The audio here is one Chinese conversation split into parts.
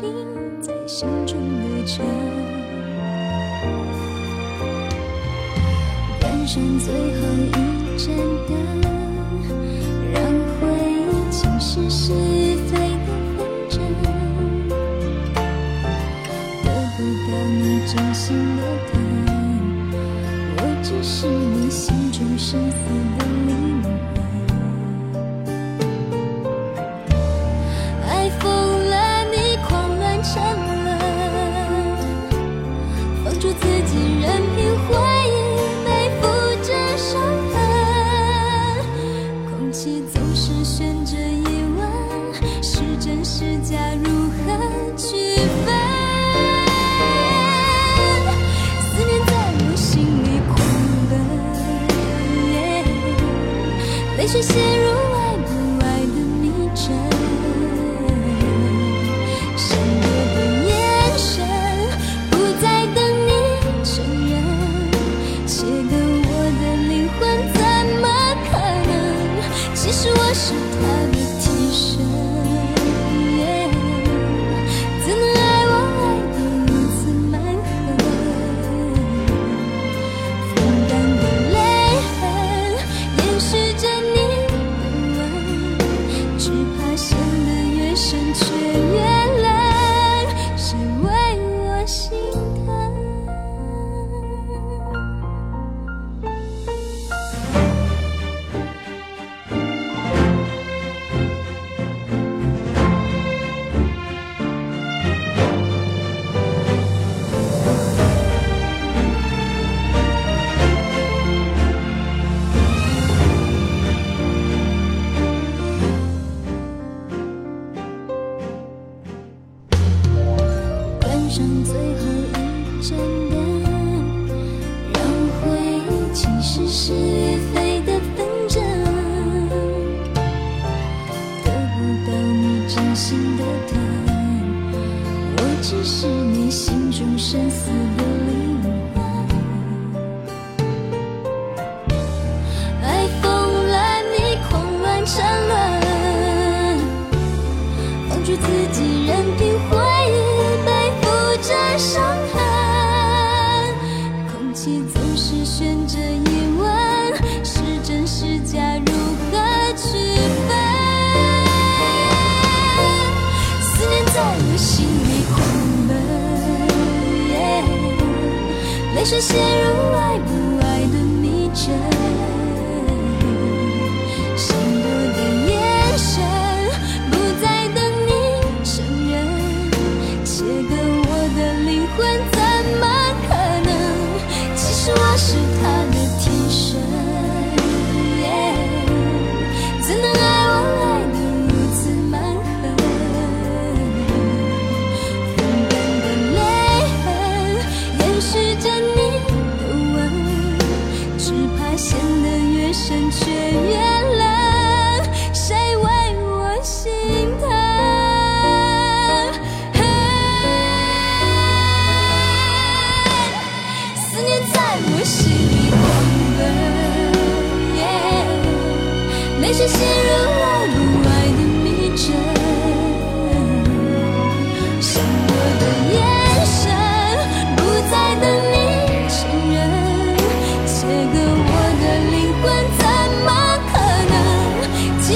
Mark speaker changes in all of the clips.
Speaker 1: 定在心中的尘，关上最后一盏灯，让回忆蚀是。是陷入爱。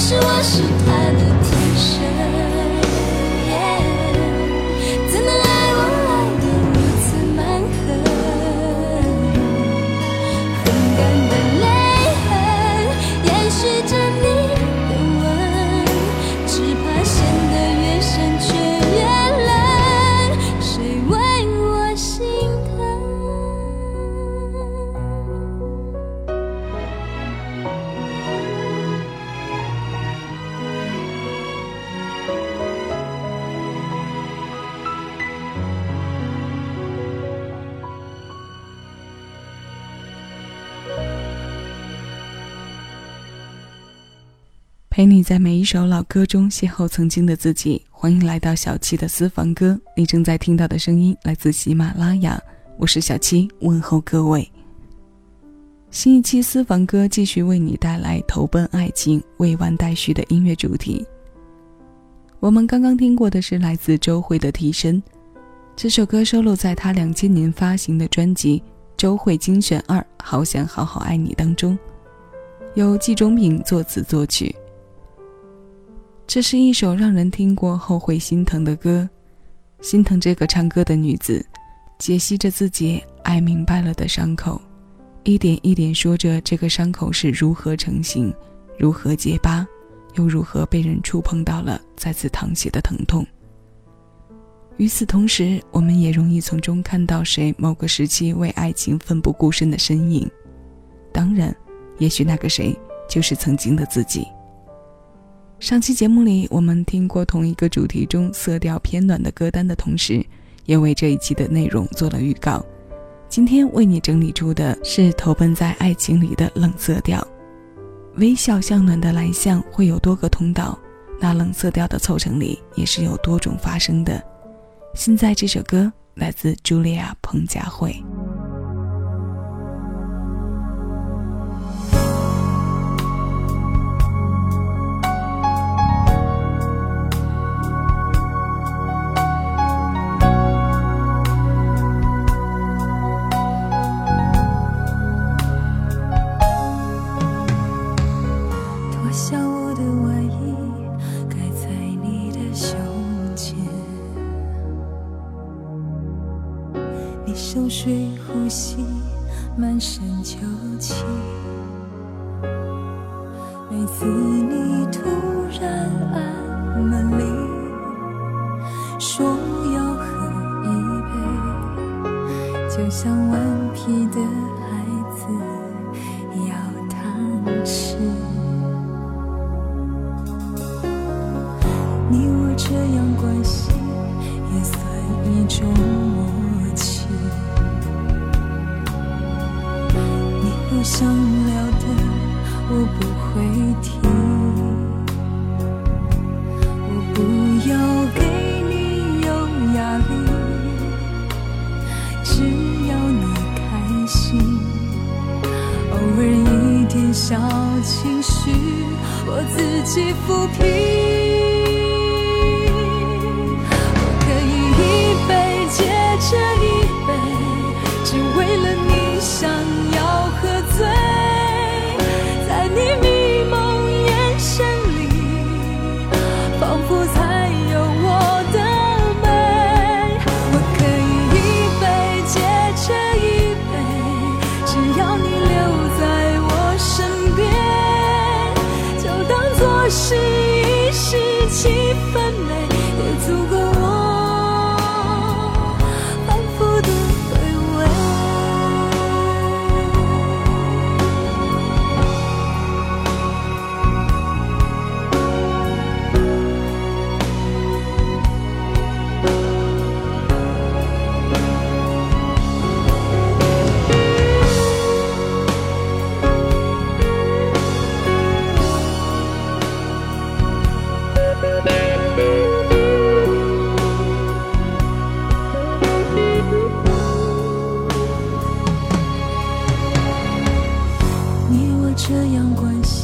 Speaker 1: 其实我是他的天使。
Speaker 2: 陪你，在每一首老歌中邂逅曾经的自己。欢迎来到小七的私房歌。你正在听到的声音来自喜马拉雅，我是小七，问候各位。新一期私房歌继续为你带来《投奔爱情》未完待续的音乐主题。我们刚刚听过的是来自周蕙的《替身》，这首歌收录在她两千年发行的专辑《周蕙精选二：好想好好爱你》当中，由季中平作词作曲。这是一首让人听过后会心疼的歌，心疼这个唱歌的女子，解析着自己爱明白了的伤口，一点一点说着这个伤口是如何成型，如何结疤，又如何被人触碰到了再次淌血的疼痛。与此同时，我们也容易从中看到谁某个时期为爱情奋不顾身的身影，当然，也许那个谁就是曾经的自己。上期节目里，我们听过同一个主题中色调偏暖的歌单的同时，也为这一期的内容做了预告。今天为你整理出的是投奔在爱情里的冷色调。微笑向暖的来向会有多个通道，那冷色调的凑成里也是有多种发生的。现在这首歌来自朱利亚彭佳慧。
Speaker 1: 想聊的，我不会提。这样关系。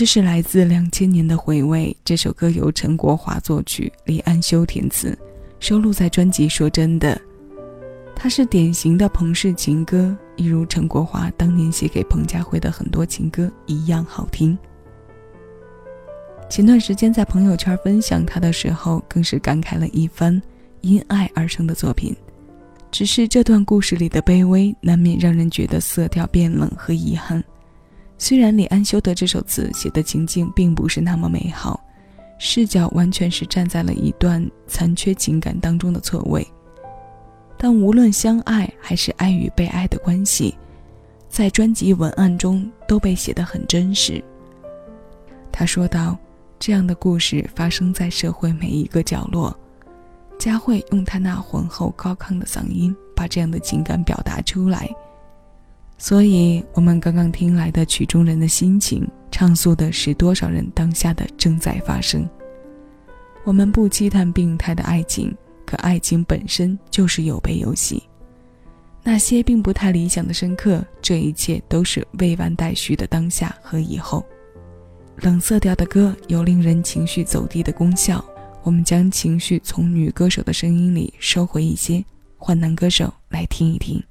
Speaker 2: 这是来自两千年的回味。这首歌由陈国华作曲，李安修填词，收录在专辑《说真的》。它是典型的彭氏情歌，一如陈国华当年写给彭佳慧的很多情歌一样好听。前段时间在朋友圈分享他的时候，更是感慨了一番。因爱而生的作品，只是这段故事里的卑微，难免让人觉得色调变冷和遗憾。虽然李安修的这首词写的情境并不是那么美好，视角完全是站在了一段残缺情感当中的错位，但无论相爱还是爱与被爱的关系，在专辑文案中都被写得很真实。他说道：“这样的故事发生在社会每一个角落。”佳慧用她那浑厚高亢的嗓音把这样的情感表达出来。所以，我们刚刚听来的曲中人的心情，唱诉的是多少人当下的正在发生。我们不期盼病态的爱情，可爱情本身就是有悲有喜。那些并不太理想的深刻，这一切都是未完待续的当下和以后。冷色调的歌有令人情绪走低的功效，我们将情绪从女歌手的声音里收回一些，换男歌手来听一听。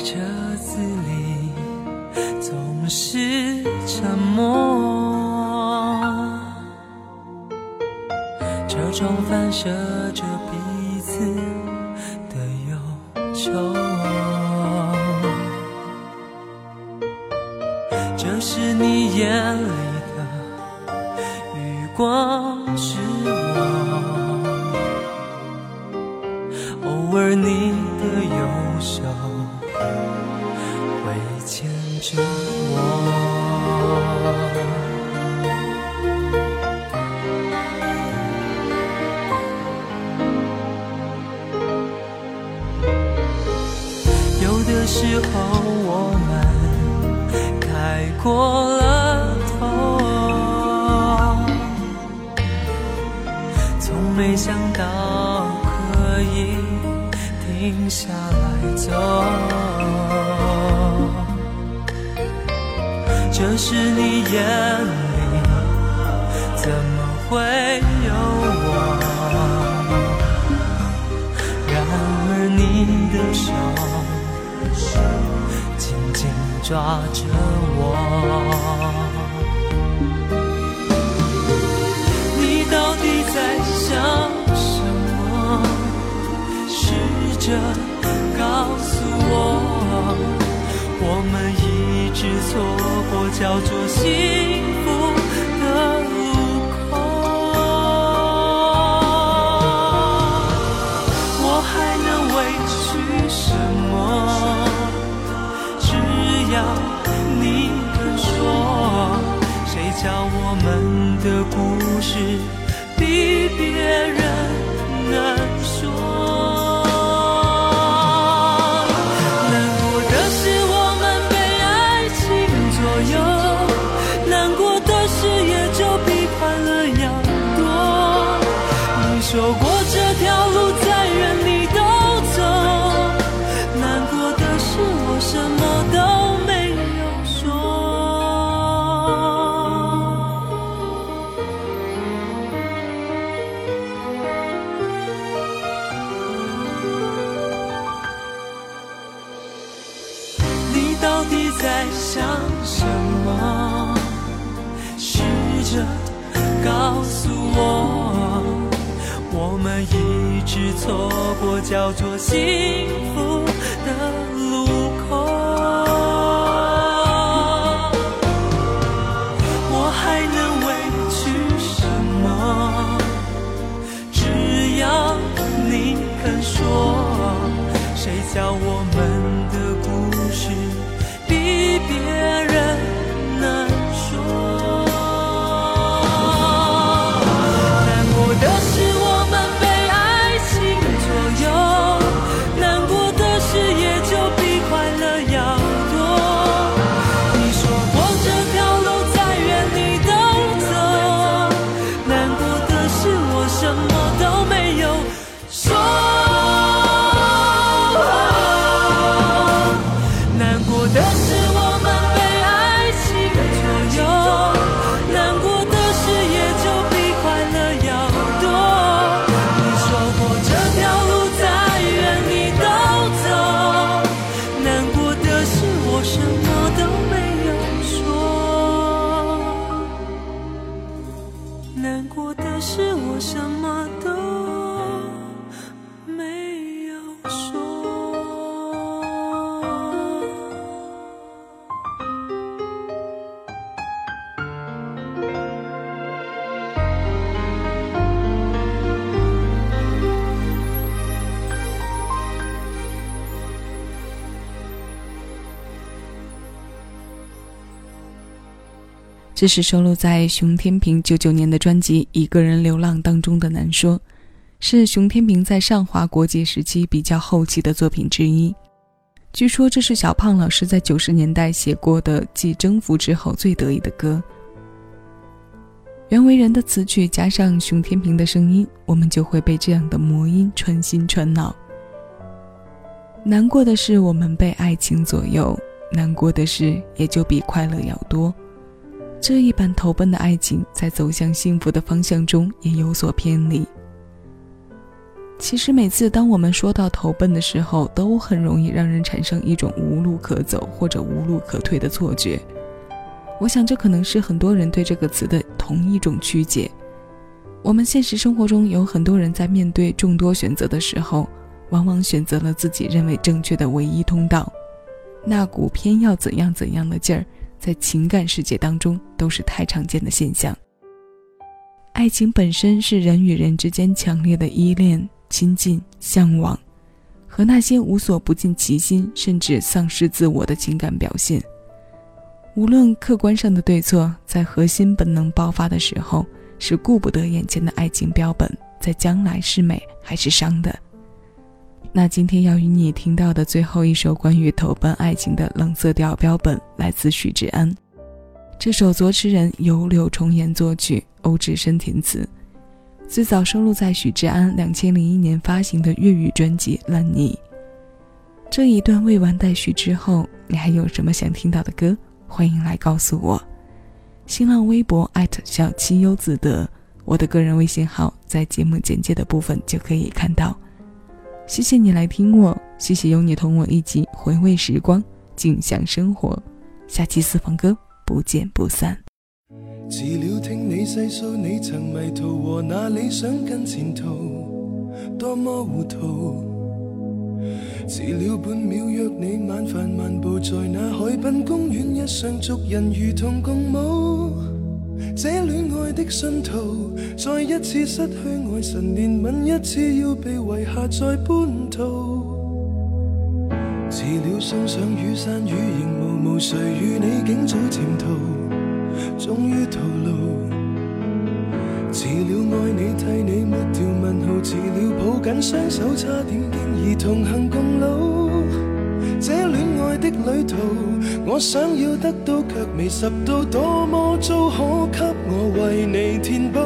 Speaker 3: 车子里总是沉默，车窗反射着彼此。着告诉我，我们一直错过叫做幸福的路口。我还能委屈什么？只要你肯说，谁叫我们的故事比别人难？走过。是错过叫做幸福的路口，我还能委屈什么？只要你肯说，谁叫我们？这是
Speaker 2: 收录在熊天平九九年的专辑《一个人流浪》当中的，难说是熊天平在上华国际时期比较后期的作品之一。据说这是小胖老师在九十年代写过的，继《征服》之后最得意的歌。原为人的词曲加上熊天平的声音，我们就会被这样的魔音穿心穿脑。难过的是我们被爱情左右，难过的事也就比快乐要多。这一版投奔的爱情，在走向幸福的方向中也有所偏离。其实，每次当我们说到投奔的时候，都很容易让人产生一种无路可走或者无路可退的错觉。我想，这可能是很多人对这个词的同一种曲解。我们现实生活中有很多人在面对众多选择的时候，往往选择了自己认为正确的唯一通道，那股偏要怎样怎样的劲儿。在情感世界当中，都是太常见的现象。爱情本身是人与人之间强烈的依恋、亲近、向往，和那些无所不尽其心，甚至丧失自我的情感表现。无论客观上的对错，在核心本能爆发的时候，是顾不得眼前的爱情标本，在将来是美还是伤的。那今天要与你听到的最后一首关于投奔爱情的冷色调标本，来自许志安。这首《作词人》由柳重言作曲，欧智深填词，最早收录在许志安两千零一年发行的粤语专辑《烂泥》。这一段未完待续。之后你还有什么想听到的歌，欢迎来告诉我。新浪微博艾特小七优自得，我的个人微信号在节目简介的部分就可以看到。谢谢你来听我，谢谢有你同我一起回味时光，静享生活。下期四方歌不见不散。
Speaker 4: 寂寥听你细诉，你曾迷途和那理想跟前途，多么糊涂。迟了半秒约你晚饭漫步在那海滨公园，一双足印如同共舞。这恋爱的信徒，再一次失去爱神，怜悯，一次要被遗下在半途。迟了送上雨伞，雨仍毛毛，谁与你竟早尽头，终于徒劳。迟了爱你，替你抹掉问号，迟了抱紧双手，差点经已同行共老。的旅途，我想要得到，却未拾到，多么糟！可给我为你填补。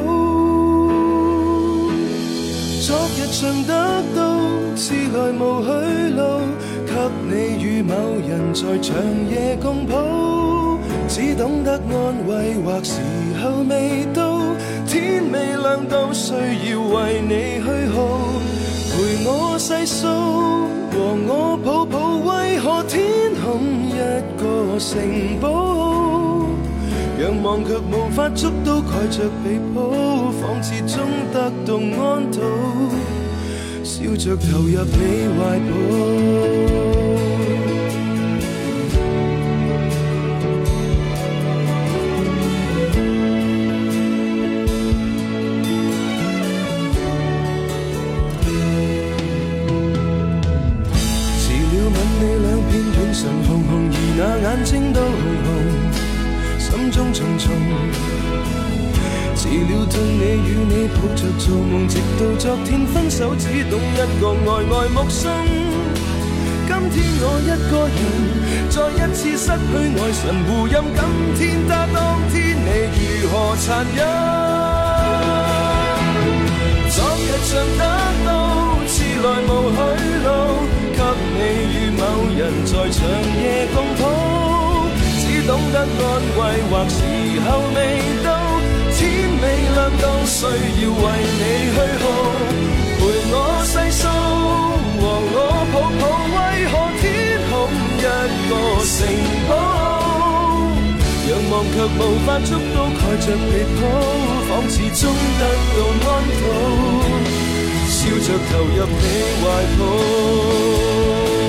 Speaker 4: 昨日曾得到，自来无去路，给你与某人在长夜共抱，只懂得安慰，或时候未到，天未亮都需要为你去耗，陪我细数，和我抱抱。破天空一个城堡，仰望却无法触到，盖着被铺，仿似终得到安土，笑着投入你怀抱。从，除了痛你与你抱着做梦，直到昨天分手，只懂一个爱呆目送。今天我一个人，再一次失去爱神互任今天答当天你如何残忍？昨日像得到，迟来无去路，给你与某人在长夜共抱，只懂得割。计划时候未到，天未亮都需要为你去耗，陪我细数和我抱抱，为何天空一个城堡，仰望却无法捉到，盖着被铺，仿似终得到安抚，笑着投入你怀抱。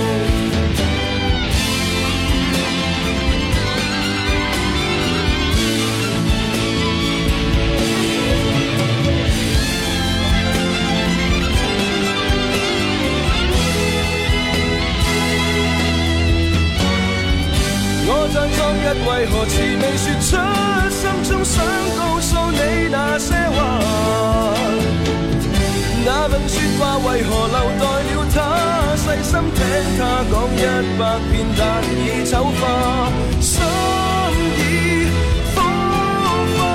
Speaker 4: 何迟未说出心中想告诉你那些话？那份说话为何留待了他？细心听他讲一百遍，但已丑化，心意苦化。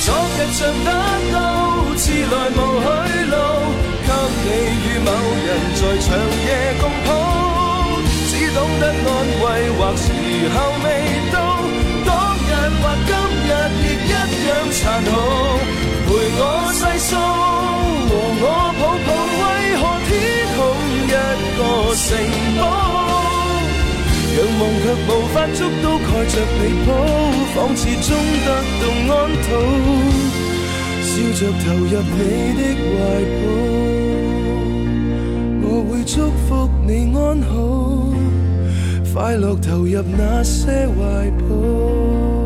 Speaker 4: 昨日像冷刀，刺来无去路，给你与某人在长夜共抱。懂得安慰，或时候未到，当日或今日亦一样残酷。陪我细数，和我抱抱，为何天空一个城堡，仰望却无法触到，盖着被铺，仿似终得到安土，笑着投入你的怀抱。祝福你安好，快乐投入那些怀抱。